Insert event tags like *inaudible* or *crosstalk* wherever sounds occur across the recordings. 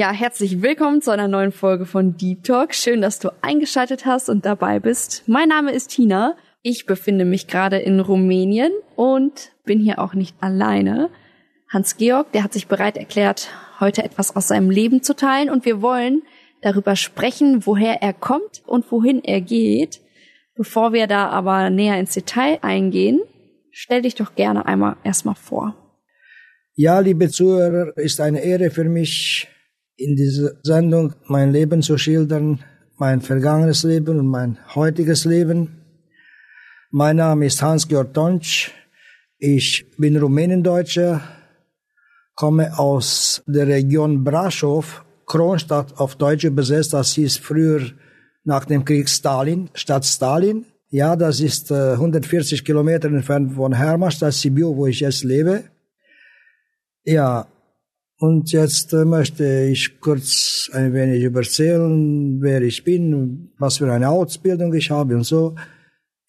Ja, herzlich willkommen zu einer neuen Folge von Deep Talk. Schön, dass du eingeschaltet hast und dabei bist. Mein Name ist Tina. Ich befinde mich gerade in Rumänien und bin hier auch nicht alleine. Hans-Georg, der hat sich bereit erklärt, heute etwas aus seinem Leben zu teilen und wir wollen darüber sprechen, woher er kommt und wohin er geht. Bevor wir da aber näher ins Detail eingehen, stell dich doch gerne einmal erstmal vor. Ja, liebe Zuhörer, ist eine Ehre für mich, in dieser Sendung mein Leben zu schildern, mein vergangenes Leben und mein heutiges Leben. Mein Name ist Hans-Georg Tonsch. Ich bin Rumänendeutscher, komme aus der Region Brasov, Kronstadt auf Deutsch übersetzt. Das hieß früher nach dem Krieg Stalin, Stadt Stalin. Ja, das ist äh, 140 Kilometer entfernt von Hermannstadt, Sibiu, wo ich jetzt lebe. Ja, und jetzt äh, möchte ich kurz ein wenig erzählen, wer ich bin, was für eine Ausbildung ich habe und so.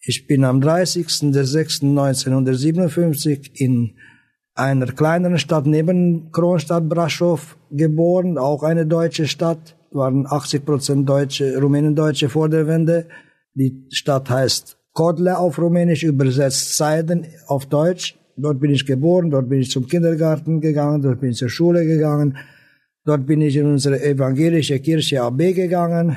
Ich bin am 30.06.1957 in einer kleineren Stadt neben Kronstadt Braschow geboren, auch eine deutsche Stadt, waren 80 Prozent Deutsche, Rumänendeutsche vor der Wende. Die Stadt heißt Kodle auf Rumänisch, übersetzt Seiden auf Deutsch. Dort bin ich geboren, dort bin ich zum Kindergarten gegangen, dort bin ich zur Schule gegangen, dort bin ich in unsere evangelische Kirche AB gegangen,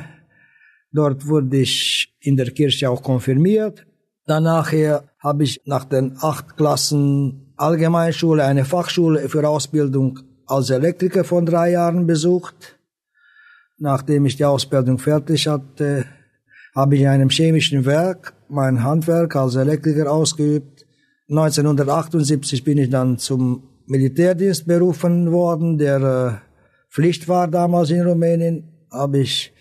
dort wurde ich in der Kirche auch konfirmiert. Danach habe ich nach den acht Klassen Allgemeinschule eine Fachschule für Ausbildung als Elektriker von drei Jahren besucht. Nachdem ich die Ausbildung fertig hatte, habe ich in einem chemischen Werk mein Handwerk als Elektriker ausgeübt 1978 bin ich dann zum Militärdienst berufen worden, der äh, Pflicht war damals in Rumänien. Habe ich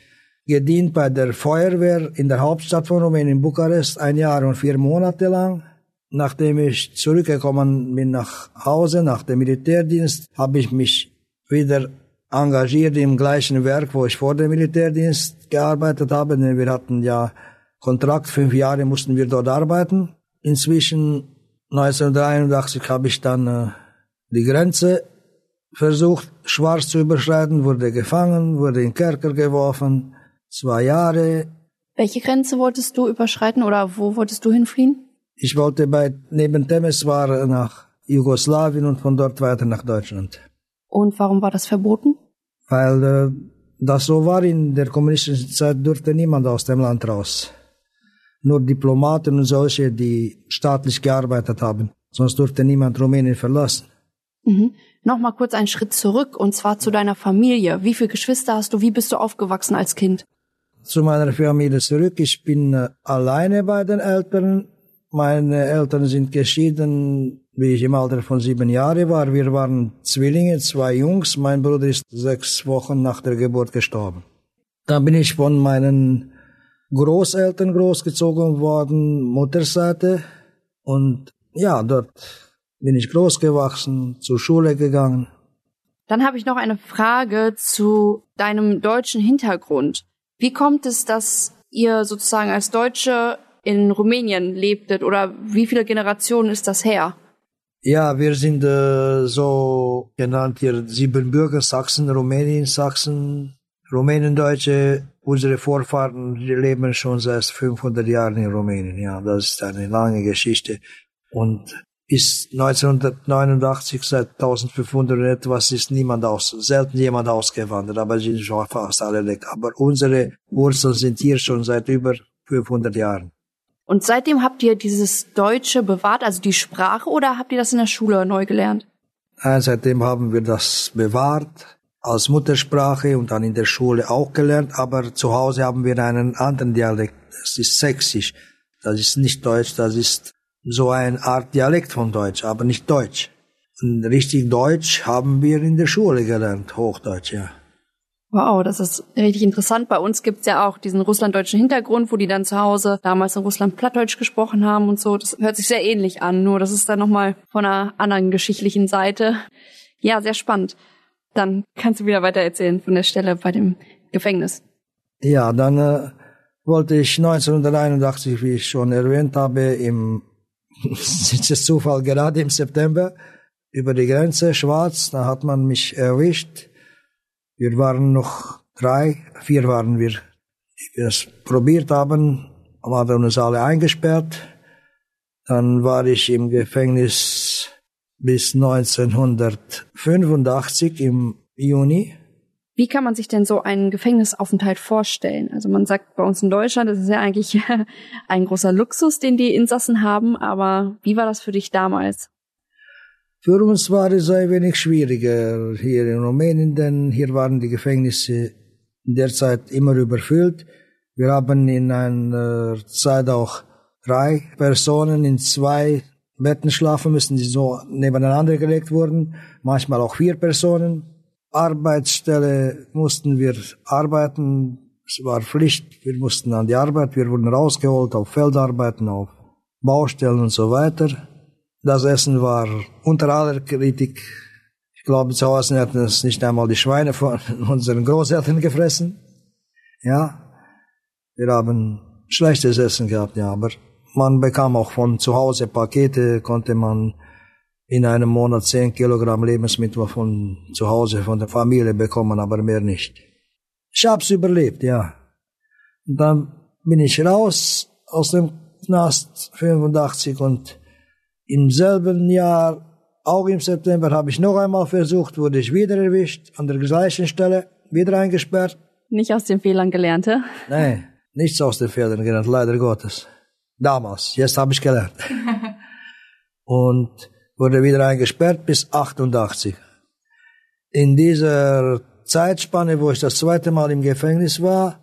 gedient bei der Feuerwehr in der Hauptstadt von Rumänien, Bukarest, ein Jahr und vier Monate lang. Nachdem ich zurückgekommen bin nach Hause, nach dem Militärdienst, habe ich mich wieder engagiert im gleichen Werk, wo ich vor dem Militärdienst gearbeitet habe. Denn wir hatten ja Kontrakt, fünf Jahre mussten wir dort arbeiten. Inzwischen 1983 habe ich dann äh, die Grenze versucht, schwarz zu überschreiten, wurde gefangen, wurde in Kerker geworfen, zwei Jahre. Welche Grenze wolltest du überschreiten oder wo wolltest du hinfliehen? Ich wollte bei neben Temeswar nach Jugoslawien und von dort weiter nach Deutschland. Und warum war das verboten? Weil äh, das so war in der kommunistischen Zeit durfte niemand aus dem Land raus nur Diplomaten und solche, die staatlich gearbeitet haben. Sonst durfte niemand Rumänien verlassen. Mhm. Nochmal kurz einen Schritt zurück, und zwar zu deiner Familie. Wie viele Geschwister hast du? Wie bist du aufgewachsen als Kind? Zu meiner Familie zurück. Ich bin äh, alleine bei den Eltern. Meine Eltern sind geschieden, wie ich im Alter von sieben Jahren war. Wir waren Zwillinge, zwei Jungs. Mein Bruder ist sechs Wochen nach der Geburt gestorben. Da bin ich von meinen Großeltern großgezogen worden, Mutterseite. Und ja, dort bin ich groß gewachsen, zur Schule gegangen. Dann habe ich noch eine Frage zu deinem deutschen Hintergrund. Wie kommt es, dass ihr sozusagen als Deutsche in Rumänien lebtet oder wie viele Generationen ist das her? Ja, wir sind äh, so genannt hier Siebenbürger Sachsen, Rumänien Sachsen, Rumänendeutsche Unsere Vorfahren leben schon seit 500 Jahren in Rumänien. Ja, das ist eine lange Geschichte. Und bis 1989, seit 1500 und etwas, ist niemand aus, selten jemand ausgewandert, aber sind schon fast alle weg. Aber unsere Wurzeln sind hier schon seit über 500 Jahren. Und seitdem habt ihr dieses Deutsche bewahrt, also die Sprache, oder habt ihr das in der Schule neu gelernt? Nein, seitdem haben wir das bewahrt als Muttersprache und dann in der Schule auch gelernt, aber zu Hause haben wir einen anderen Dialekt. Das ist sächsisch. Das ist nicht Deutsch, das ist so eine Art Dialekt von Deutsch, aber nicht Deutsch. Und richtig Deutsch haben wir in der Schule gelernt, Hochdeutsch, ja. Wow, das ist richtig interessant. Bei uns gibt's ja auch diesen russlanddeutschen Hintergrund, wo die dann zu Hause damals in Russland Plattdeutsch gesprochen haben und so. Das hört sich sehr ähnlich an, nur das ist dann nochmal von einer anderen geschichtlichen Seite. Ja, sehr spannend. Dann kannst du wieder weiter erzählen von der Stelle bei dem Gefängnis. Ja, dann äh, wollte ich 1981, wie ich schon erwähnt habe, im *laughs* Zufall gerade im September über die Grenze schwarz, da hat man mich erwischt wir waren noch drei, vier waren wir, die es probiert haben, haben uns alle eingesperrt. Dann war ich im Gefängnis bis 1985 im Juni. Wie kann man sich denn so einen Gefängnisaufenthalt vorstellen? Also man sagt bei uns in Deutschland, das ist ja eigentlich *laughs* ein großer Luxus, den die Insassen haben, aber wie war das für dich damals? Für uns war es ein wenig schwieriger hier in Rumänien, denn hier waren die Gefängnisse derzeit immer überfüllt. Wir haben in einer Zeit auch drei Personen in zwei Betten schlafen müssen, die so nebeneinander gelegt wurden, manchmal auch vier Personen. Arbeitsstelle mussten wir arbeiten, es war Pflicht, wir mussten an die Arbeit, wir wurden rausgeholt auf Feldarbeiten, auf Baustellen und so weiter. Das Essen war unter aller Kritik. Ich glaube, zu Hause hätten es nicht einmal die Schweine von *laughs* unseren Großeltern gefressen. Ja, wir haben schlechtes Essen gehabt, ja, aber man bekam auch von zu Hause Pakete, konnte man in einem Monat zehn Kilogramm Lebensmittel von zu Hause, von der Familie bekommen, aber mehr nicht. Ich hab's überlebt, ja. Und dann bin ich raus aus dem Knast 85 und im selben Jahr, auch im September, habe ich noch einmal versucht, wurde ich wieder erwischt, an der gleichen Stelle, wieder eingesperrt. Nicht aus den Fehlern gelernt, hä? Nein, nichts aus den Fehlern gelernt, leider Gottes. Damals, jetzt habe ich gelernt. *laughs* Und wurde wieder eingesperrt bis 88. In dieser Zeitspanne, wo ich das zweite Mal im Gefängnis war,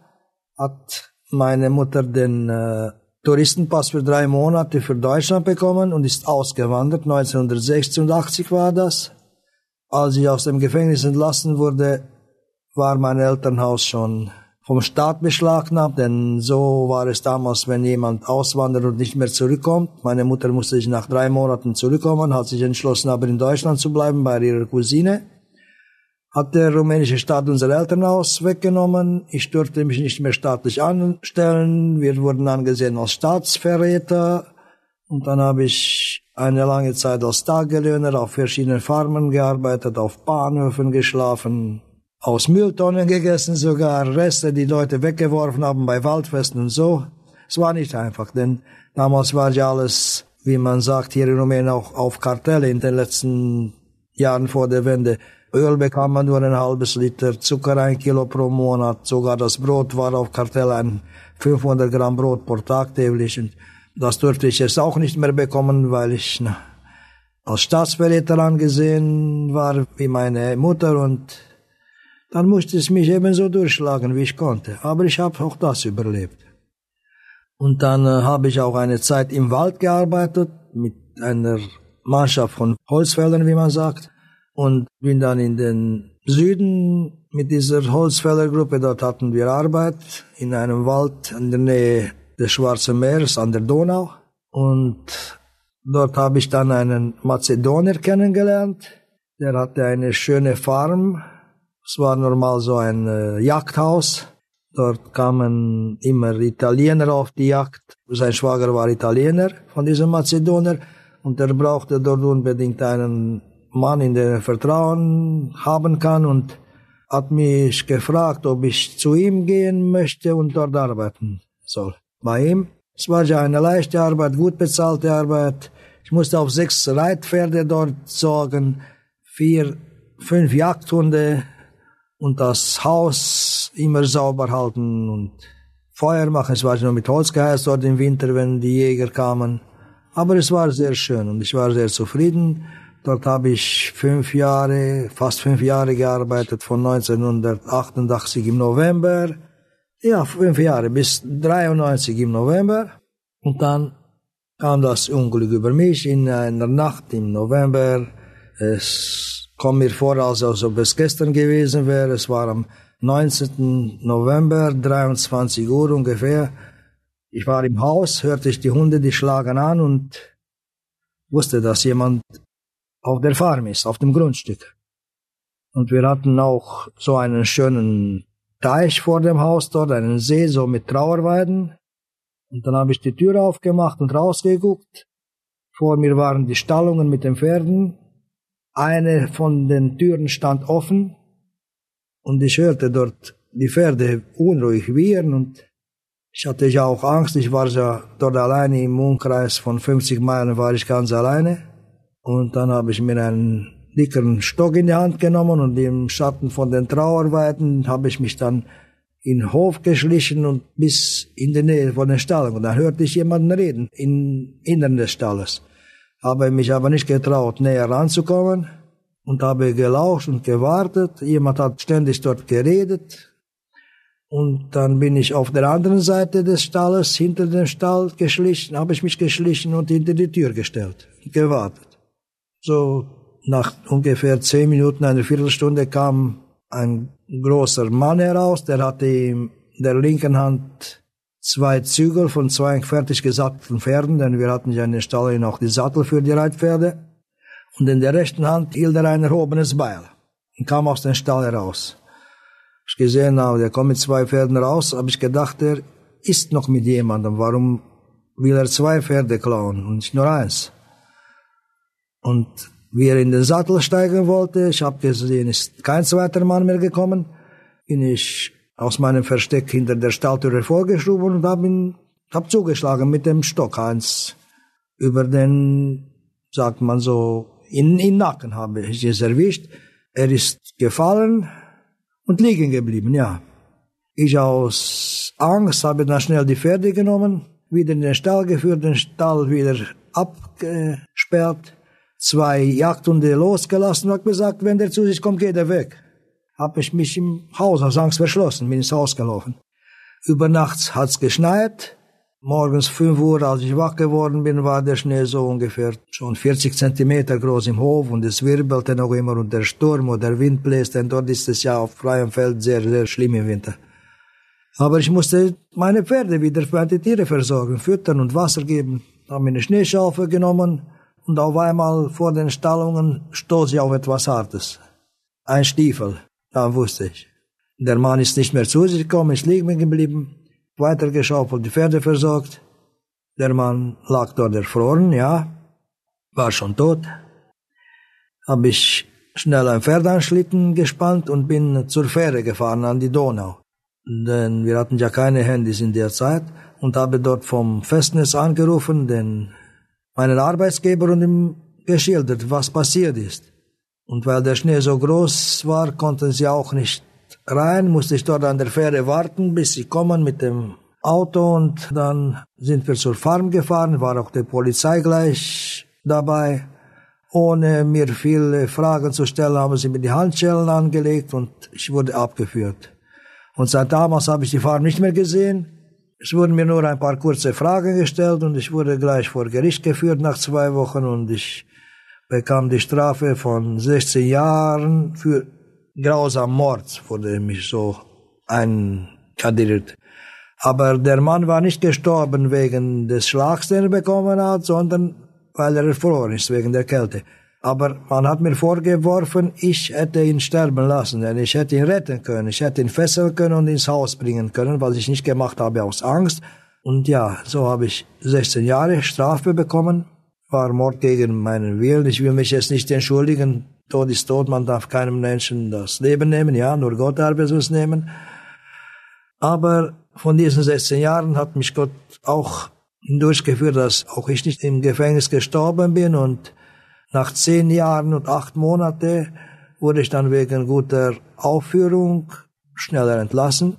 hat meine Mutter den äh, Touristenpass für drei Monate für Deutschland bekommen und ist ausgewandert. 1986 war das. Als ich aus dem Gefängnis entlassen wurde, war mein Elternhaus schon vom Staat beschlagnahmt, denn so war es damals, wenn jemand auswandert und nicht mehr zurückkommt. Meine Mutter musste sich nach drei Monaten zurückkommen, hat sich entschlossen, aber in Deutschland zu bleiben bei ihrer Cousine hat der rumänische Staat unser Elternhaus weggenommen. Ich durfte mich nicht mehr staatlich anstellen. Wir wurden angesehen als Staatsverräter. Und dann habe ich eine lange Zeit als Tagelöhner auf verschiedenen Farmen gearbeitet, auf Bahnhöfen geschlafen, aus Mülltonnen gegessen sogar, Reste, die Leute weggeworfen haben bei Waldfesten und so. Es war nicht einfach, denn damals war ja alles, wie man sagt, hier in Rumänien auch auf Kartelle in den letzten Jahren vor der Wende. Öl bekam man nur ein halbes Liter, Zucker ein Kilo pro Monat, sogar das Brot war auf Kartell ein 500 Gramm Brot pro Tag täglich. Und das durfte ich jetzt auch nicht mehr bekommen, weil ich na, als Staatsverräter angesehen war wie meine Mutter und dann musste ich mich ebenso durchschlagen, wie ich konnte. Aber ich habe auch das überlebt. Und dann äh, habe ich auch eine Zeit im Wald gearbeitet mit einer Mannschaft von Holzfällern, wie man sagt und bin dann in den Süden mit dieser Holzfällergruppe. Dort hatten wir Arbeit in einem Wald in der Nähe des Schwarzen Meeres an der Donau. Und dort habe ich dann einen Mazedonier kennengelernt. Der hatte eine schöne Farm. Es war normal so ein äh, Jagdhaus. Dort kamen immer Italiener auf die Jagd. Sein Schwager war Italiener von diesem Mazedonier und er brauchte dort unbedingt einen Mann, in den er Vertrauen haben kann und hat mich gefragt, ob ich zu ihm gehen möchte und dort arbeiten soll. Bei ihm. Es war ja eine leichte Arbeit, gut bezahlte Arbeit. Ich musste auf sechs Reitpferde dort sorgen, vier, fünf Jagdhunde und das Haus immer sauber halten und Feuer machen. Es war nur mit Holz geheizt dort im Winter, wenn die Jäger kamen. Aber es war sehr schön und ich war sehr zufrieden. Dort habe ich fünf Jahre, fast fünf Jahre gearbeitet, von 1988 im November. Ja, fünf Jahre, bis 93 im November. Und dann kam das Unglück über mich in einer Nacht im November. Es kommt mir vor, als ob es gestern gewesen wäre. Es war am 19. November, 23 Uhr ungefähr. Ich war im Haus, hörte ich die Hunde, die schlagen an und wusste, dass jemand auf der Farm ist, auf dem Grundstück. Und wir hatten auch so einen schönen Teich vor dem Haus dort, einen See, so mit Trauerweiden. Und dann habe ich die Tür aufgemacht und rausgeguckt. Vor mir waren die Stallungen mit den Pferden. Eine von den Türen stand offen und ich hörte dort die Pferde unruhig wiehern und ich hatte ja auch Angst. Ich war ja dort alleine im Umkreis von 50 Meilen war ich ganz alleine. Und dann habe ich mir einen dickeren Stock in die Hand genommen und im Schatten von den Trauerweiden habe ich mich dann in den Hof geschlichen und bis in die Nähe von den Stallen. Und dann hörte ich jemanden reden, im Innern des Stalles. Habe mich aber nicht getraut, näher ranzukommen und habe gelauscht und gewartet. Jemand hat ständig dort geredet. Und dann bin ich auf der anderen Seite des Stalles, hinter dem Stall geschlichen, habe ich mich geschlichen und hinter die Tür gestellt, gewartet. So nach ungefähr zehn Minuten, eine Viertelstunde kam ein großer Mann heraus, der hatte in der linken Hand zwei Zügel von zwei fertig gesattelten Pferden, denn wir hatten ja in den Stall auch die Sattel für die Reitpferde. Und in der rechten Hand hielt er ein erhobenes Beil und kam aus dem Stall heraus. Ich gesehen habe, der kommt mit zwei Pferden raus, habe ich gedacht, er ist noch mit jemandem. Warum will er zwei Pferde klauen und nicht nur eins? Und wie er in den Sattel steigen wollte, ich habe gesehen, ist kein zweiter Mann mehr gekommen, bin ich aus meinem Versteck hinter der Stalltür hervorgeschoben und habe ihn hab zugeschlagen mit dem Stock eins über den, sagt man so, in den Nacken habe ich es erwischt. Er ist gefallen und liegen geblieben, ja. Ich aus Angst habe dann schnell die Pferde genommen, wieder in den Stall geführt, den Stall wieder abgesperrt zwei Jagdhunde losgelassen und gesagt, wenn der zu sich kommt, geht er weg. Hab ich mich im Haus aus Angst verschlossen, bin ins Haus gelaufen. Über Nachts hat's geschneit. Morgens fünf Uhr, als ich wach geworden bin, war der Schnee so ungefähr schon 40 Zentimeter groß im Hof und es wirbelte noch immer und der Sturm oder der Wind bläst, denn dort ist es ja auf freiem Feld sehr, sehr schlimm im Winter. Aber ich musste meine Pferde wieder für die Tiere versorgen, füttern und Wasser geben. Habe eine Schneeschaufel genommen, und auf einmal vor den Stallungen stoß ich auf etwas Hartes. Ein Stiefel, da wusste ich. Der Mann ist nicht mehr zu sich gekommen, ist liegen geblieben, weitergeschaufelt, die Pferde versorgt. Der Mann lag dort erfroren, ja, war schon tot. Hab ich schnell ein Pferd anschlitten gespannt und bin zur Fähre gefahren an die Donau. Denn wir hatten ja keine Handys in der Zeit und habe dort vom Festnetz angerufen, den meinen Arbeitsgeber und ihm geschildert, was passiert ist. Und weil der Schnee so groß war, konnten sie auch nicht rein, musste ich dort an der Fähre warten, bis sie kommen mit dem Auto und dann sind wir zur Farm gefahren, war auch die Polizei gleich dabei. Ohne mir viele Fragen zu stellen, haben sie mir die Handschellen angelegt und ich wurde abgeführt. Und seit damals habe ich die Farm nicht mehr gesehen. Es wurden mir nur ein paar kurze Fragen gestellt und ich wurde gleich vor Gericht geführt nach zwei Wochen und ich bekam die Strafe von 16 Jahren für grausam Mord, wurde mich so einkadriert. Aber der Mann war nicht gestorben wegen des Schlags, den er bekommen hat, sondern weil er erfroren ist wegen der Kälte. Aber man hat mir vorgeworfen, ich hätte ihn sterben lassen, denn ich hätte ihn retten können. Ich hätte ihn fesseln können und ins Haus bringen können, was ich nicht gemacht habe aus Angst. Und ja, so habe ich 16 Jahre Strafe bekommen. War Mord gegen meinen Willen. Ich will mich jetzt nicht entschuldigen. Tod ist tot, man darf keinem Menschen das Leben nehmen, ja, nur Gott darf es nehmen. Aber von diesen 16 Jahren hat mich Gott auch durchgeführt, dass auch ich nicht im Gefängnis gestorben bin und nach zehn Jahren und acht Monate wurde ich dann wegen guter Aufführung schneller entlassen.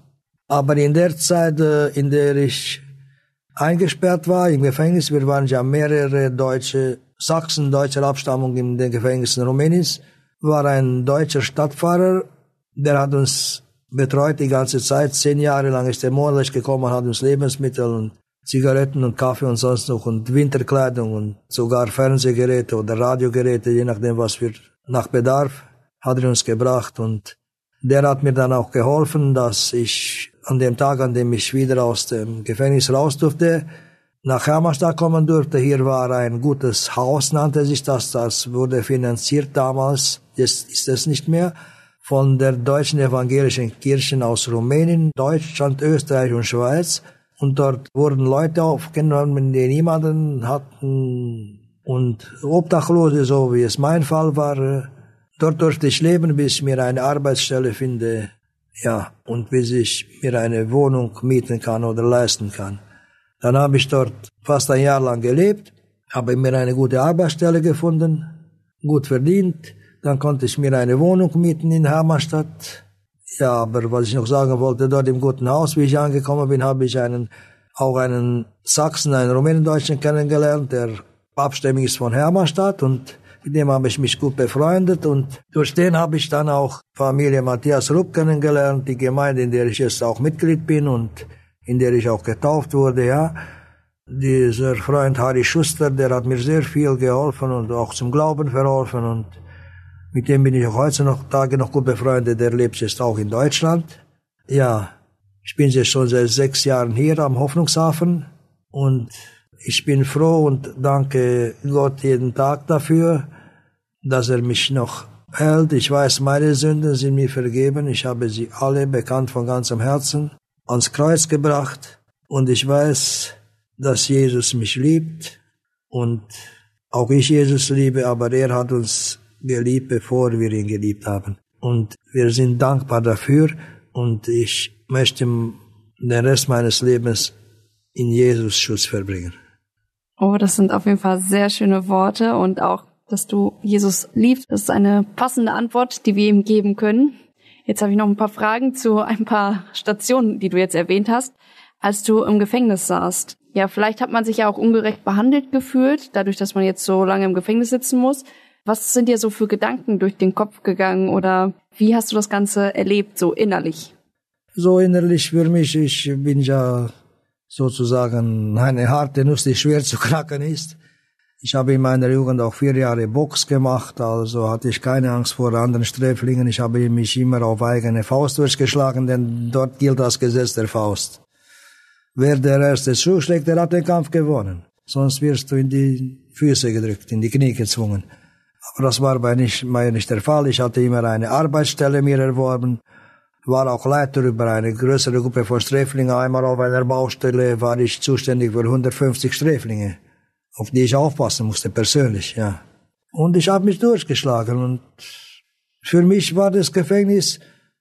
Aber in der Zeit, äh, in der ich eingesperrt war im Gefängnis, wir waren ja mehrere deutsche Sachsen deutscher Abstammung in den Gefängnissen Rumäniens, war ein deutscher Stadtfahrer, der hat uns betreut die ganze Zeit. Zehn Jahre lang ist er monatlich gekommen, hat uns Lebensmittel und Zigaretten und Kaffee und sonst noch und Winterkleidung und sogar Fernsehgeräte oder Radiogeräte, je nachdem, was wir nach Bedarf, hat er uns gebracht und Der hat mir dann auch geholfen, dass ich an dem Tag, an dem ich wieder aus dem Gefängnis raus durfte, nach Hermannstadt kommen durfte. Hier war ein gutes Haus, nannte sich das. Das wurde finanziert damals. Jetzt ist es nicht mehr. Von der deutschen evangelischen Kirchen aus Rumänien, Deutschland, Österreich und Schweiz. Und dort wurden Leute aufgenommen, die niemanden hatten und Obdachlose, so wie es mein Fall war. Dort durfte ich leben, bis ich mir eine Arbeitsstelle finde, ja, und bis ich mir eine Wohnung mieten kann oder leisten kann. Dann habe ich dort fast ein Jahr lang gelebt, habe mir eine gute Arbeitsstelle gefunden, gut verdient. Dann konnte ich mir eine Wohnung mieten in Hermannstadt. Ja, aber was ich noch sagen wollte, dort im guten Haus, wie ich angekommen bin, habe ich einen, auch einen Sachsen, einen Rumänendeutschen kennengelernt, der abstämmig ist von Hermannstadt und mit dem habe ich mich gut befreundet und durch den habe ich dann auch Familie Matthias Rupp kennengelernt, die Gemeinde, in der ich jetzt auch Mitglied bin und in der ich auch getauft wurde, ja. Dieser Freund Harry Schuster, der hat mir sehr viel geholfen und auch zum Glauben verholfen und mit dem bin ich auch heute noch Tage noch gut befreundet. Der lebt jetzt auch in Deutschland. Ja, ich bin jetzt schon seit sechs Jahren hier am Hoffnungshafen und ich bin froh und danke Gott jeden Tag dafür, dass er mich noch hält. Ich weiß, meine Sünden sind mir vergeben. Ich habe sie alle bekannt von ganzem Herzen ans Kreuz gebracht und ich weiß, dass Jesus mich liebt und auch ich Jesus liebe, aber er hat uns geliebt, bevor wir ihn geliebt haben. Und wir sind dankbar dafür und ich möchte den Rest meines Lebens in Jesus Schutz verbringen. Oh, das sind auf jeden Fall sehr schöne Worte und auch, dass du Jesus liebst, ist eine passende Antwort, die wir ihm geben können. Jetzt habe ich noch ein paar Fragen zu ein paar Stationen, die du jetzt erwähnt hast, als du im Gefängnis saßt. Ja, vielleicht hat man sich ja auch ungerecht behandelt gefühlt, dadurch, dass man jetzt so lange im Gefängnis sitzen muss. Was sind dir so für Gedanken durch den Kopf gegangen oder wie hast du das Ganze erlebt, so innerlich? So innerlich für mich, ich bin ja sozusagen eine harte Nuss, die schwer zu knacken ist. Ich habe in meiner Jugend auch vier Jahre Box gemacht, also hatte ich keine Angst vor anderen Sträflingen. Ich habe mich immer auf eigene Faust durchgeschlagen, denn dort gilt das Gesetz der Faust. Wer der erste zuschlägt, der hat den Kampf gewonnen. Sonst wirst du in die Füße gedrückt, in die Knie gezwungen. Aber das war bei nicht, mir nicht der Fall. Ich hatte immer eine Arbeitsstelle mir erworben, war auch Leiter über eine größere Gruppe von Sträflingen. Einmal auf einer Baustelle war ich zuständig für 150 Sträflinge auf die ich aufpassen musste, persönlich, ja. Und ich habe mich durchgeschlagen und für mich war das Gefängnis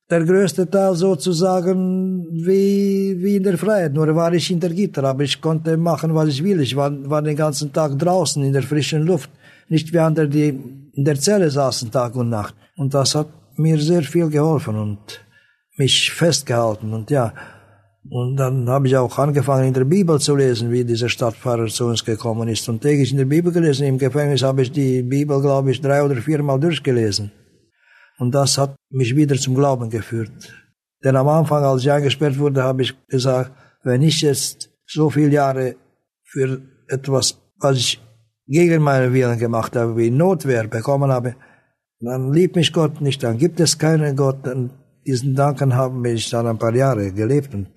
der größte Teil sozusagen wie, wie in der Freiheit. Nur war ich hinter Gitter, aber ich konnte machen, was ich will. Ich war, war den ganzen Tag draußen in der frischen Luft. Nicht wie andere, die in der Zelle saßen Tag und Nacht. Und das hat mir sehr viel geholfen und mich festgehalten. Und ja, und dann habe ich auch angefangen, in der Bibel zu lesen, wie dieser Stadtpfarrer zu uns gekommen ist. Und täglich in der Bibel gelesen. Im Gefängnis habe ich die Bibel, glaube ich, drei oder viermal durchgelesen. Und das hat mich wieder zum Glauben geführt. Denn am Anfang, als ich eingesperrt wurde, habe ich gesagt, wenn ich jetzt so viele Jahre für etwas, was ich gegen meinen Willen gemacht habe, wie Notwehr bekommen habe, dann liebt mich Gott nicht, dann gibt es keinen Gott. Und diesen Danken haben ich dann ein paar Jahre gelebt. Und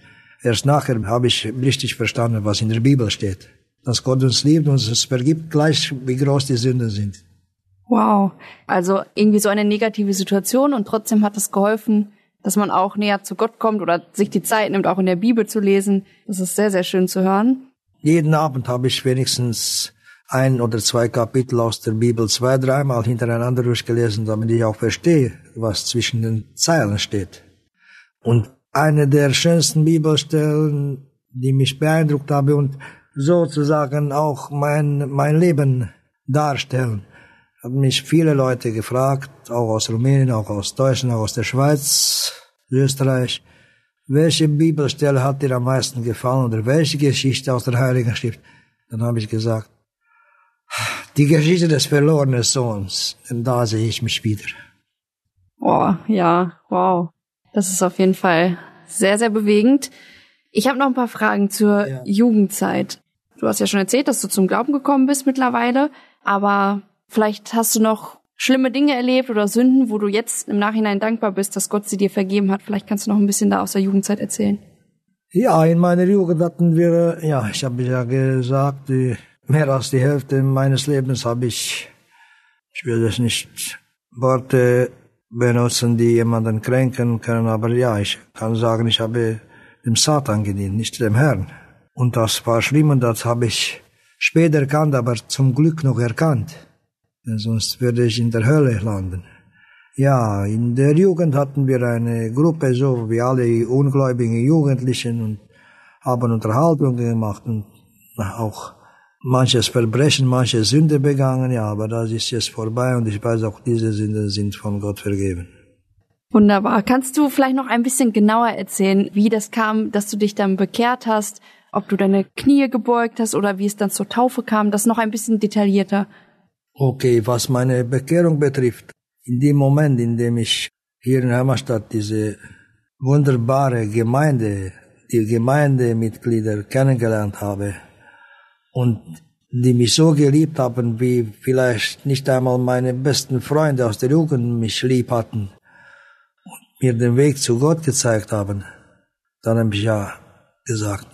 Erst nachher habe ich richtig verstanden, was in der Bibel steht. Dass Gott uns liebt und es vergibt gleich, wie groß die Sünden sind. Wow. Also irgendwie so eine negative Situation und trotzdem hat es geholfen, dass man auch näher zu Gott kommt oder sich die Zeit nimmt, auch in der Bibel zu lesen. Das ist sehr, sehr schön zu hören. Jeden Abend habe ich wenigstens ein oder zwei Kapitel aus der Bibel zwei, dreimal hintereinander durchgelesen, damit ich auch verstehe, was zwischen den Zeilen steht. Und eine der schönsten Bibelstellen, die mich beeindruckt habe und sozusagen auch mein, mein Leben darstellen. Hat mich viele Leute gefragt, auch aus Rumänien, auch aus Deutschland, auch aus der Schweiz, Österreich, welche Bibelstelle hat dir am meisten gefallen oder welche Geschichte aus der Heiligen Schrift? Dann habe ich gesagt, die Geschichte des verlorenen Sohns, denn da sehe ich mich wieder. Oh, ja, wow. Das ist auf jeden Fall sehr, sehr bewegend. Ich habe noch ein paar Fragen zur ja. Jugendzeit. Du hast ja schon erzählt, dass du zum Glauben gekommen bist mittlerweile, aber vielleicht hast du noch schlimme Dinge erlebt oder Sünden, wo du jetzt im Nachhinein dankbar bist, dass Gott sie dir vergeben hat? Vielleicht kannst du noch ein bisschen da aus der Jugendzeit erzählen. Ja, in meiner Jugend hatten wir, ja, ich habe ja gesagt, mehr als die Hälfte meines Lebens habe ich, ich will das nicht Worte benutzen, die jemanden kränken können, aber ja, ich kann sagen, ich habe dem Satan gedient, nicht dem Herrn. Und das war schlimm und das habe ich später erkannt, aber zum Glück noch erkannt. Denn sonst würde ich in der Hölle landen. Ja, in der Jugend hatten wir eine Gruppe, so wie alle ungläubigen Jugendlichen und haben Unterhaltungen gemacht und auch manches Verbrechen, manche Sünde begangen, ja, aber das ist jetzt vorbei und ich weiß auch, diese Sünden sind von Gott vergeben. Wunderbar. Kannst du vielleicht noch ein bisschen genauer erzählen, wie das kam, dass du dich dann bekehrt hast, ob du deine Knie gebeugt hast oder wie es dann zur Taufe kam, das noch ein bisschen detaillierter. Okay, was meine Bekehrung betrifft, in dem Moment, in dem ich hier in Heimatstadt diese wunderbare Gemeinde, die Gemeindemitglieder kennengelernt habe und die mich so geliebt haben, wie vielleicht nicht einmal meine besten Freunde aus der Jugend mich lieb hatten und mir den Weg zu Gott gezeigt haben, dann habe ich ja gesagt,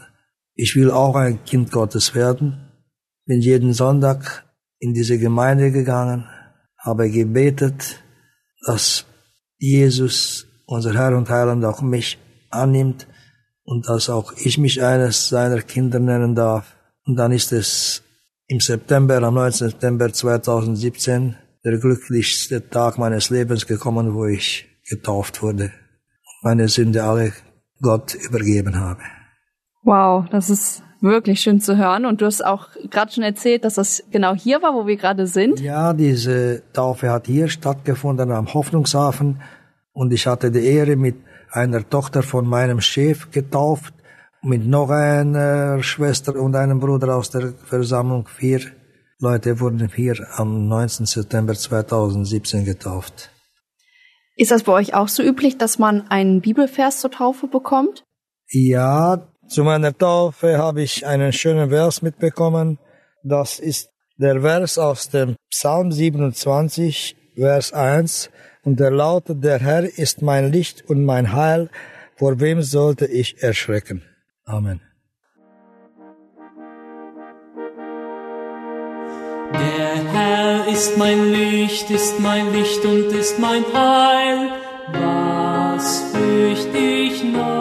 ich will auch ein Kind Gottes werden. Bin jeden Sonntag in diese Gemeinde gegangen, habe gebetet, dass Jesus, unser Herr und Heiland, auch mich annimmt und dass auch ich mich eines seiner Kinder nennen darf. Und dann ist es im September, am 19. September 2017, der glücklichste Tag meines Lebens gekommen, wo ich getauft wurde und meine Sünde alle Gott übergeben habe. Wow, das ist wirklich schön zu hören. Und du hast auch gerade schon erzählt, dass das genau hier war, wo wir gerade sind. Ja, diese Taufe hat hier stattgefunden am Hoffnungshafen. Und ich hatte die Ehre, mit einer Tochter von meinem Chef getauft, mit noch einer Schwester und einem Bruder aus der Versammlung. Vier Leute wurden hier am 19. September 2017 getauft. Ist das bei euch auch so üblich, dass man einen Bibelvers zur Taufe bekommt? Ja, zu meiner Taufe habe ich einen schönen Vers mitbekommen. Das ist der Vers aus dem Psalm 27, Vers 1. Und der lautet, der Herr ist mein Licht und mein Heil. Vor wem sollte ich erschrecken? Amen. Der Herr ist mein Licht, ist mein Licht und ist mein Heil. Was fürchte ich noch?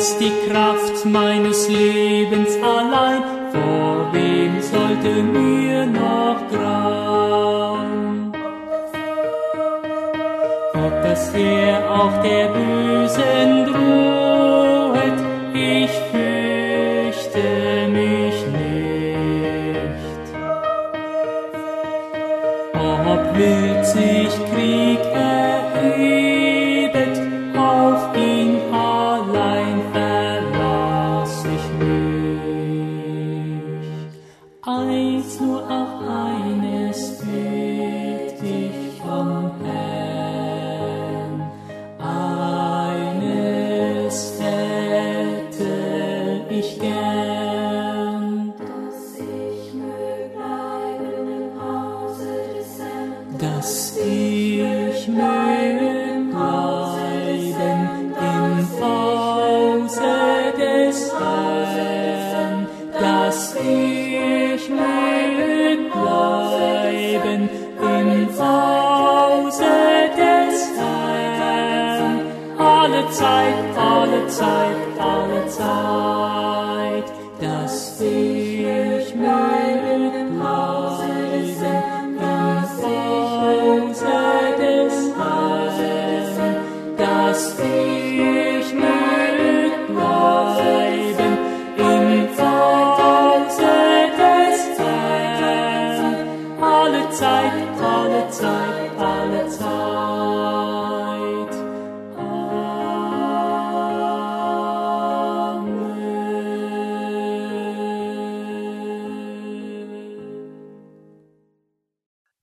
ist die Kraft meines Lebens allein, vor wem sollte mir noch grauen? Ob das Heer auch der Bösen droht, ich fürchte mich nicht. Ob wird sich Krieg erhebet,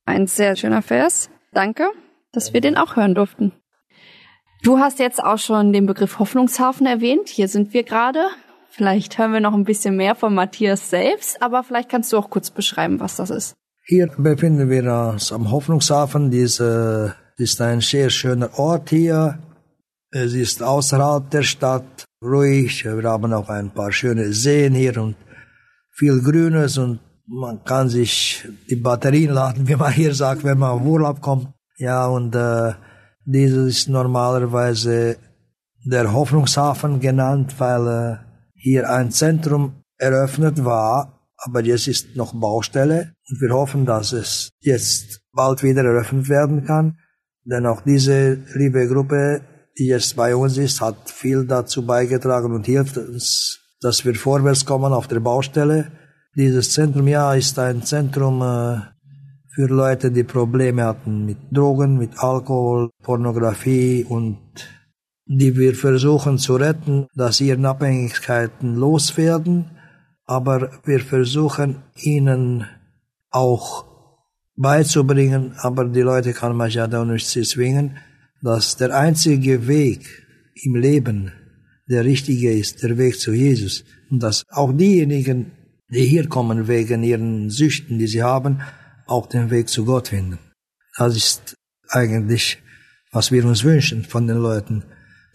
Ein sehr schöner Vers. Danke, dass wir den auch hören durften. Du hast jetzt auch schon den Begriff Hoffnungshafen erwähnt. Hier sind wir gerade. Vielleicht hören wir noch ein bisschen mehr von Matthias selbst, aber vielleicht kannst du auch kurz beschreiben, was das ist. Hier befinden wir uns am Hoffnungshafen. Diese ist ein sehr schöner Ort hier. Es ist außerhalb der Stadt ruhig. Wir haben auch ein paar schöne Seen hier und viel Grünes und man kann sich die Batterien laden, wie man hier sagt, wenn man auf Urlaub kommt. Ja, und äh, dieses ist normalerweise der Hoffnungshafen genannt, weil äh, hier ein Zentrum eröffnet war, aber jetzt ist noch Baustelle und wir hoffen, dass es jetzt bald wieder eröffnet werden kann. Denn auch diese liebe Gruppe, die jetzt bei uns ist, hat viel dazu beigetragen und hilft uns, dass wir vorwärts kommen auf der Baustelle. Dieses Zentrum, ja, ist ein Zentrum äh, für Leute, die Probleme hatten mit Drogen, mit Alkohol, Pornografie und die wir versuchen zu retten, dass ihren Abhängigkeiten loswerden, aber wir versuchen ihnen auch beizubringen, aber die Leute kann man ja da nicht zwingen, dass der einzige Weg im Leben der richtige ist, der Weg zu Jesus. Und dass auch diejenigen, die hier kommen wegen ihren Süchten, die sie haben, auch den Weg zu Gott finden. Das ist eigentlich, was wir uns wünschen von den Leuten.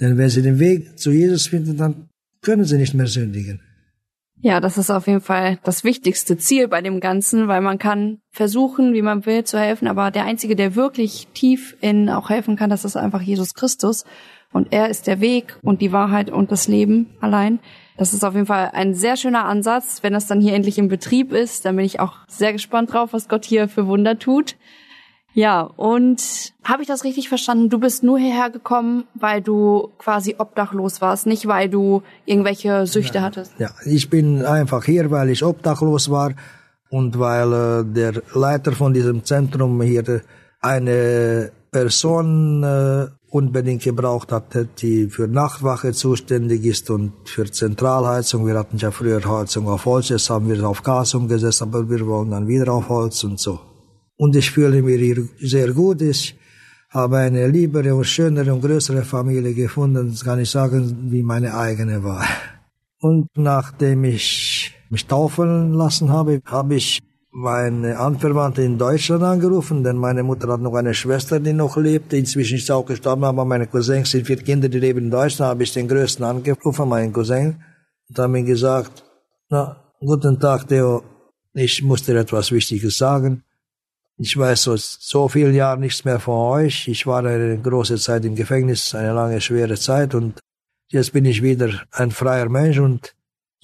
Denn wenn sie den Weg zu Jesus finden, dann können sie nicht mehr sündigen. Ja, das ist auf jeden Fall das wichtigste Ziel bei dem Ganzen, weil man kann versuchen, wie man will, zu helfen, aber der Einzige, der wirklich tief in auch helfen kann, das ist einfach Jesus Christus. Und er ist der Weg und die Wahrheit und das Leben allein. Das ist auf jeden Fall ein sehr schöner Ansatz. Wenn das dann hier endlich im Betrieb ist, dann bin ich auch sehr gespannt drauf, was Gott hier für Wunder tut. Ja, und habe ich das richtig verstanden? Du bist nur hierher gekommen, weil du quasi obdachlos warst, nicht weil du irgendwelche Süchte ja, hattest. Ja, ich bin einfach hier, weil ich obdachlos war und weil äh, der Leiter von diesem Zentrum hier eine Person äh, unbedingt gebraucht hatte, die für Nachtwache zuständig ist und für Zentralheizung. Wir hatten ja früher Heizung auf Holz, jetzt haben wir auf Gas umgesetzt, aber wir wollen dann wieder auf Holz und so. Und ich fühle mich hier sehr gut. Ich habe eine liebere und schönere und größere Familie gefunden, das kann ich sagen, wie meine eigene war. Und nachdem ich mich taufen lassen habe, habe ich meine Anverwandte in Deutschland angerufen, denn meine Mutter hat noch eine Schwester, die noch lebt. Inzwischen ist sie auch gestorben, aber meine Cousins sind vier Kinder, die leben in Deutschland. habe ich den größten angerufen, meinen Cousin, und habe ihm gesagt, na, guten Tag, Theo, ich muss dir etwas Wichtiges sagen. Ich weiß so, so viele Jahre nichts mehr von euch. Ich war eine große Zeit im Gefängnis, eine lange, schwere Zeit und jetzt bin ich wieder ein freier Mensch und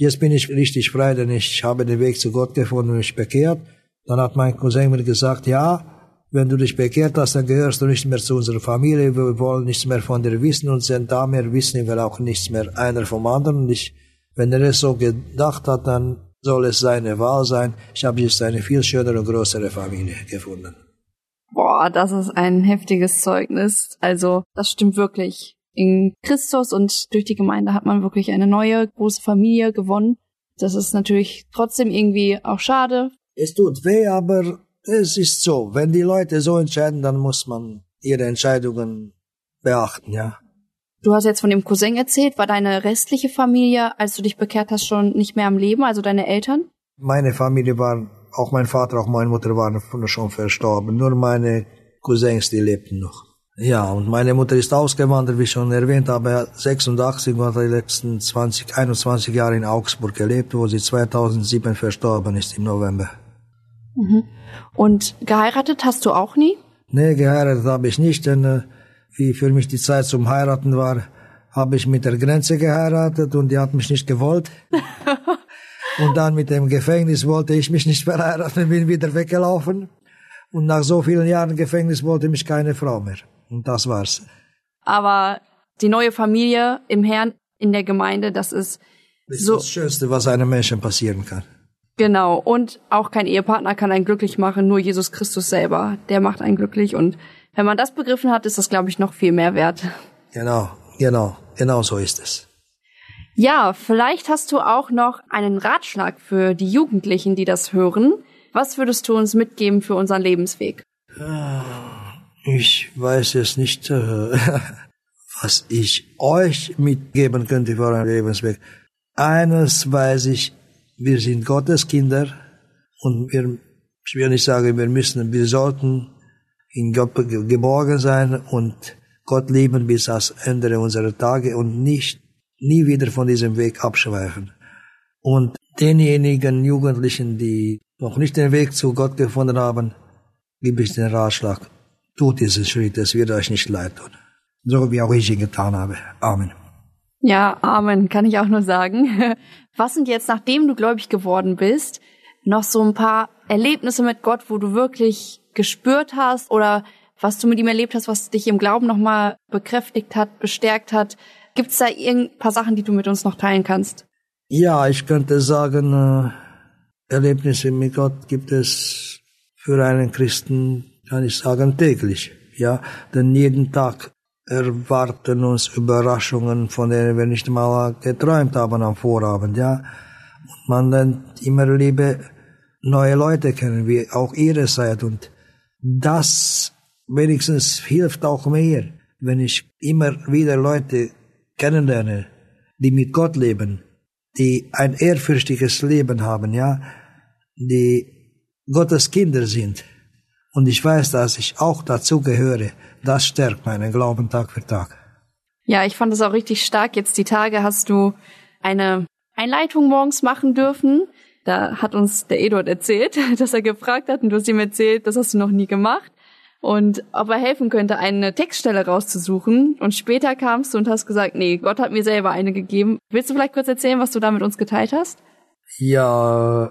Jetzt bin ich richtig frei, denn ich habe den Weg zu Gott gefunden und mich bekehrt. Dann hat mein Cousin mir gesagt, ja, wenn du dich bekehrt hast, dann gehörst du nicht mehr zu unserer Familie, wir wollen nichts mehr von dir wissen und sind da mehr wissen wir auch nichts mehr einer vom anderen. Und ich, wenn er es so gedacht hat, dann soll es seine Wahl sein. Ich habe jetzt eine viel schönere und größere Familie gefunden. Boah, das ist ein heftiges Zeugnis. Also, das stimmt wirklich in Christus und durch die Gemeinde hat man wirklich eine neue große Familie gewonnen. Das ist natürlich trotzdem irgendwie auch schade. Es tut weh, aber es ist so. Wenn die Leute so entscheiden, dann muss man ihre Entscheidungen beachten, ja. Du hast jetzt von dem Cousin erzählt. War deine restliche Familie, als du dich bekehrt hast, schon nicht mehr am Leben, also deine Eltern? Meine Familie war, auch mein Vater, auch meine Mutter waren schon verstorben. Nur meine Cousins, die lebten noch. Ja, und meine Mutter ist ausgewandert, wie ich schon erwähnt habe, 86 war die letzten 20, 21 Jahre in Augsburg gelebt, wo sie 2007 verstorben ist im November. Mhm. Und geheiratet hast du auch nie? Nee, geheiratet habe ich nicht, denn äh, wie für mich die Zeit zum Heiraten war, habe ich mit der Grenze geheiratet und die hat mich nicht gewollt. *laughs* und dann mit dem Gefängnis wollte ich mich nicht verheiraten, bin wieder weggelaufen. Und nach so vielen Jahren Gefängnis wollte mich keine Frau mehr. Und das war's. Aber die neue Familie im Herrn, in der Gemeinde, das ist, das ist so. das Schönste, was einem Menschen passieren kann. Genau. Und auch kein Ehepartner kann einen glücklich machen, nur Jesus Christus selber. Der macht einen glücklich. Und wenn man das begriffen hat, ist das, glaube ich, noch viel mehr wert. Genau, genau, genau so ist es. Ja, vielleicht hast du auch noch einen Ratschlag für die Jugendlichen, die das hören. Was würdest du uns mitgeben für unseren Lebensweg? Ah. Ich weiß jetzt nicht, äh, *laughs* was ich euch mitgeben könnte für euren Lebensweg. Eines weiß ich, wir sind Gottes Kinder und wir Ich will nicht sagen, wir müssen, wir sollten in Gott geborgen sein und Gott lieben bis ans Ende unserer Tage und nicht, nie wieder von diesem Weg abschweifen. Und denjenigen Jugendlichen, die noch nicht den Weg zu Gott gefunden haben, gebe ich den Ratschlag, tut diesen Schritt, es wird euch nicht leid tun. So wie auch ich ihn getan habe. Amen. Ja, Amen, kann ich auch nur sagen. *laughs* Was sind jetzt, nachdem du gläubig geworden bist, noch so ein paar Erlebnisse mit Gott, wo du wirklich gespürt hast oder was du mit ihm erlebt hast, was dich im Glauben nochmal bekräftigt hat, bestärkt hat? Gibt es da ein paar Sachen, die du mit uns noch teilen kannst? Ja, ich könnte sagen, äh, Erlebnisse mit Gott gibt es für einen Christen, kann ich sagen, täglich. Ja, denn jeden Tag erwarten uns Überraschungen, von denen wir nicht mal geträumt haben am Vorabend, ja. Und man lernt immer lieber neue Leute kennen, wie auch ihre seid. Und das wenigstens hilft auch mir, wenn ich immer wieder Leute kennenlerne, die mit Gott leben, die ein ehrfürchtiges Leben haben, ja, die Gottes Kinder sind. Und ich weiß, dass ich auch dazu gehöre. Das stärkt meinen Glauben Tag für Tag. Ja, ich fand es auch richtig stark. Jetzt die Tage hast du eine Einleitung morgens machen dürfen. Da hat uns der Eduard erzählt, *laughs* dass er gefragt hat und du hast ihm erzählt, das hast du noch nie gemacht. Und ob er helfen könnte, eine Textstelle rauszusuchen. Und später kamst du und hast gesagt, nee, Gott hat mir selber eine gegeben. Willst du vielleicht kurz erzählen, was du da mit uns geteilt hast? Ja,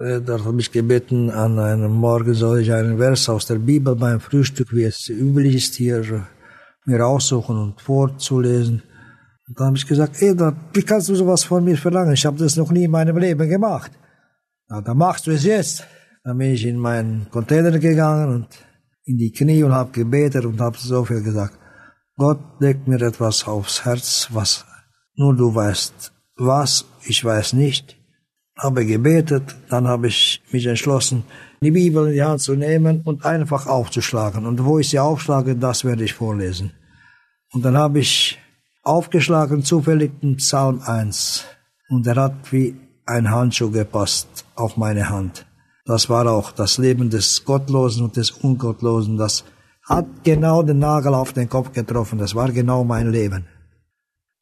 äh, da habe ich gebeten, an einem Morgen soll ich einen Vers aus der Bibel beim Frühstück, wie es üblich ist, hier mir raussuchen und vorzulesen. Und dann habe ich gesagt, ey, wie kannst du sowas von mir verlangen? Ich habe das noch nie in meinem Leben gemacht. Na, dann machst du es jetzt. Dann bin ich in meinen Container gegangen und in die Knie und habe gebetet und habe so viel gesagt. Gott legt mir etwas aufs Herz, was nur du weißt. Was, ich weiß nicht habe gebetet, dann habe ich mich entschlossen, die Bibel in die Hand zu nehmen und einfach aufzuschlagen. Und wo ich sie aufschlage, das werde ich vorlesen. Und dann habe ich aufgeschlagen, zufällig den Psalm 1. Und er hat wie ein Handschuh gepasst auf meine Hand. Das war auch das Leben des Gottlosen und des Ungottlosen. Das hat genau den Nagel auf den Kopf getroffen. Das war genau mein Leben.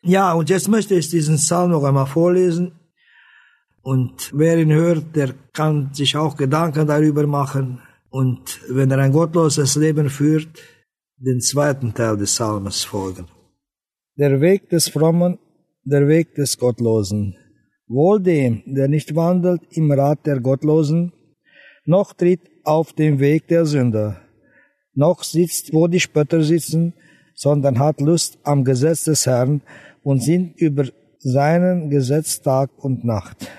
Ja, und jetzt möchte ich diesen Psalm noch einmal vorlesen. Und wer ihn hört, der kann sich auch Gedanken darüber machen. Und wenn er ein gottloses Leben führt, den zweiten Teil des Psalmes folgen. Der Weg des Frommen, der Weg des Gottlosen. Wohl dem, der nicht wandelt im Rat der Gottlosen, noch tritt auf dem Weg der Sünder, noch sitzt, wo die Spötter sitzen, sondern hat Lust am Gesetz des Herrn und sinnt über seinen Gesetz Tag und Nacht.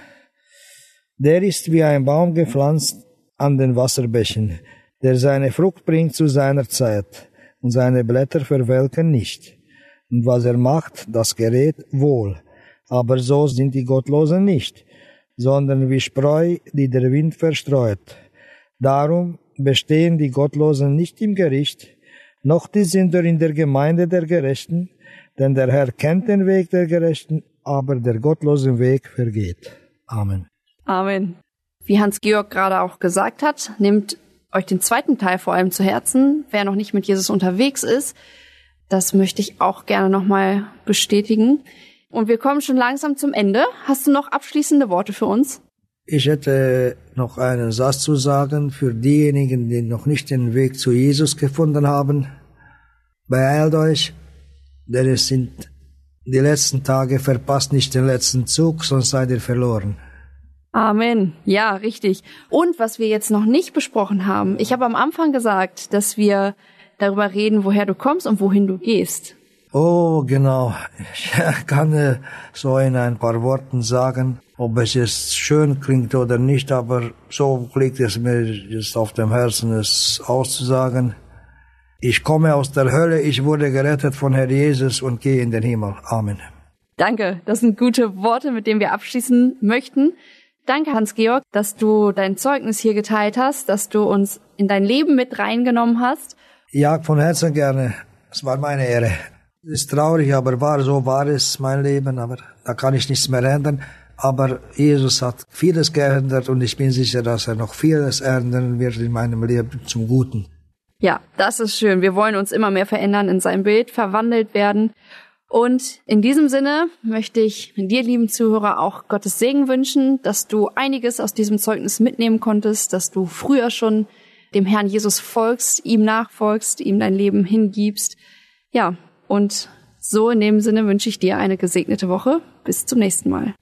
Der ist wie ein Baum gepflanzt an den Wasserbächen, der seine Frucht bringt zu seiner Zeit, und seine Blätter verwelken nicht. Und was er macht, das gerät wohl. Aber so sind die Gottlosen nicht, sondern wie Spreu, die der Wind verstreut. Darum bestehen die Gottlosen nicht im Gericht, noch die Sünder in der Gemeinde der Gerechten, denn der Herr kennt den Weg der Gerechten, aber der gottlosen Weg vergeht. Amen. Amen. Wie Hans-Georg gerade auch gesagt hat, nehmt euch den zweiten Teil vor allem zu Herzen. Wer noch nicht mit Jesus unterwegs ist, das möchte ich auch gerne nochmal bestätigen. Und wir kommen schon langsam zum Ende. Hast du noch abschließende Worte für uns? Ich hätte noch einen Satz zu sagen für diejenigen, die noch nicht den Weg zu Jesus gefunden haben. Beeilt euch, denn es sind die letzten Tage, verpasst nicht den letzten Zug, sonst seid ihr verloren. Amen. Ja, richtig. Und was wir jetzt noch nicht besprochen haben, ich habe am Anfang gesagt, dass wir darüber reden, woher du kommst und wohin du gehst. Oh, genau. Ich kann äh, so in ein paar Worten sagen, ob es jetzt schön klingt oder nicht, aber so liegt es mir jetzt auf dem Herzen, es auszusagen. Ich komme aus der Hölle, ich wurde gerettet von Herr Jesus und gehe in den Himmel. Amen. Danke, das sind gute Worte, mit denen wir abschließen möchten. Danke, Hans-Georg, dass du dein Zeugnis hier geteilt hast, dass du uns in dein Leben mit reingenommen hast. Ja, von Herzen gerne. Es war meine Ehre. Ist traurig, aber war so war es mein Leben, aber da kann ich nichts mehr ändern. Aber Jesus hat vieles geändert und ich bin sicher, dass er noch vieles ändern wird in meinem Leben zum Guten. Ja, das ist schön. Wir wollen uns immer mehr verändern, in sein Bild verwandelt werden. Und in diesem Sinne möchte ich dir, lieben Zuhörer, auch Gottes Segen wünschen, dass du einiges aus diesem Zeugnis mitnehmen konntest, dass du früher schon dem Herrn Jesus folgst, ihm nachfolgst, ihm dein Leben hingibst. Ja, und so in dem Sinne wünsche ich dir eine gesegnete Woche. Bis zum nächsten Mal.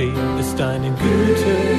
Nie verstehen, ist deine Güte.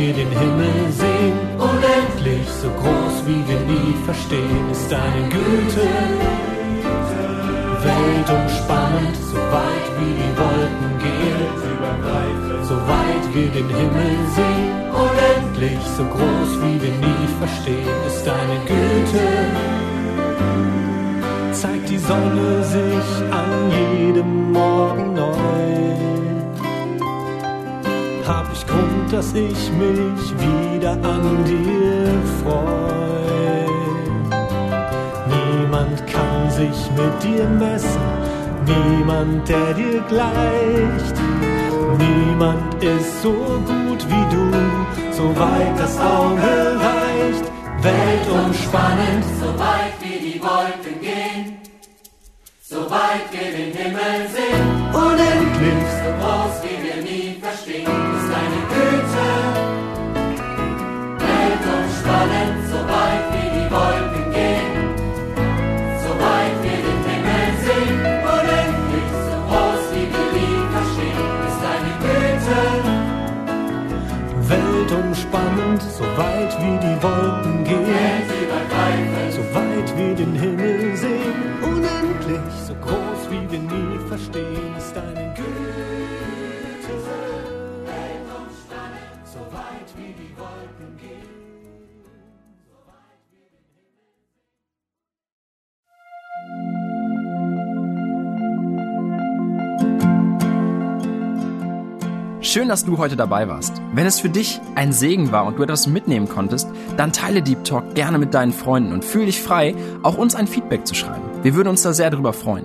Wir den Himmel sehen, unendlich, so groß wie wir nie verstehen, ist deine Güte. Weltumspannend, so weit wie die Wolken gehen, so weit wir den Himmel sehen, unendlich, so groß wie wir nie verstehen, ist deine Güte. Zeigt die Sonne sich an jedem Morgen neu, hab ich Grund, dass ich mich wieder an dir freu. Niemand kann sich mit dir messen, niemand, der dir gleicht. Niemand ist so gut wie du, so weit das Auge reicht. Weltumspannend, so weit wie die Wolken gehen, so weit wir den Himmel sehen, unendlich, so groß wie wir nie verstehen, seine so weit wie die Wolken gehen, so weit wir den Himmel sehen, unendlich so groß wie wir ihn verstehen, ist seine Güte. Welt so weit wie die Wolken gehen, so weit wir den Himmel sehen, unendlich so groß wie wir nie verstehen, ist deine Güte. Weit wie die Wolken gehen. Schön, dass du heute dabei warst. Wenn es für dich ein Segen war und du etwas mitnehmen konntest, dann teile Deep Talk gerne mit deinen Freunden und fühle dich frei, auch uns ein Feedback zu schreiben. Wir würden uns da sehr darüber freuen.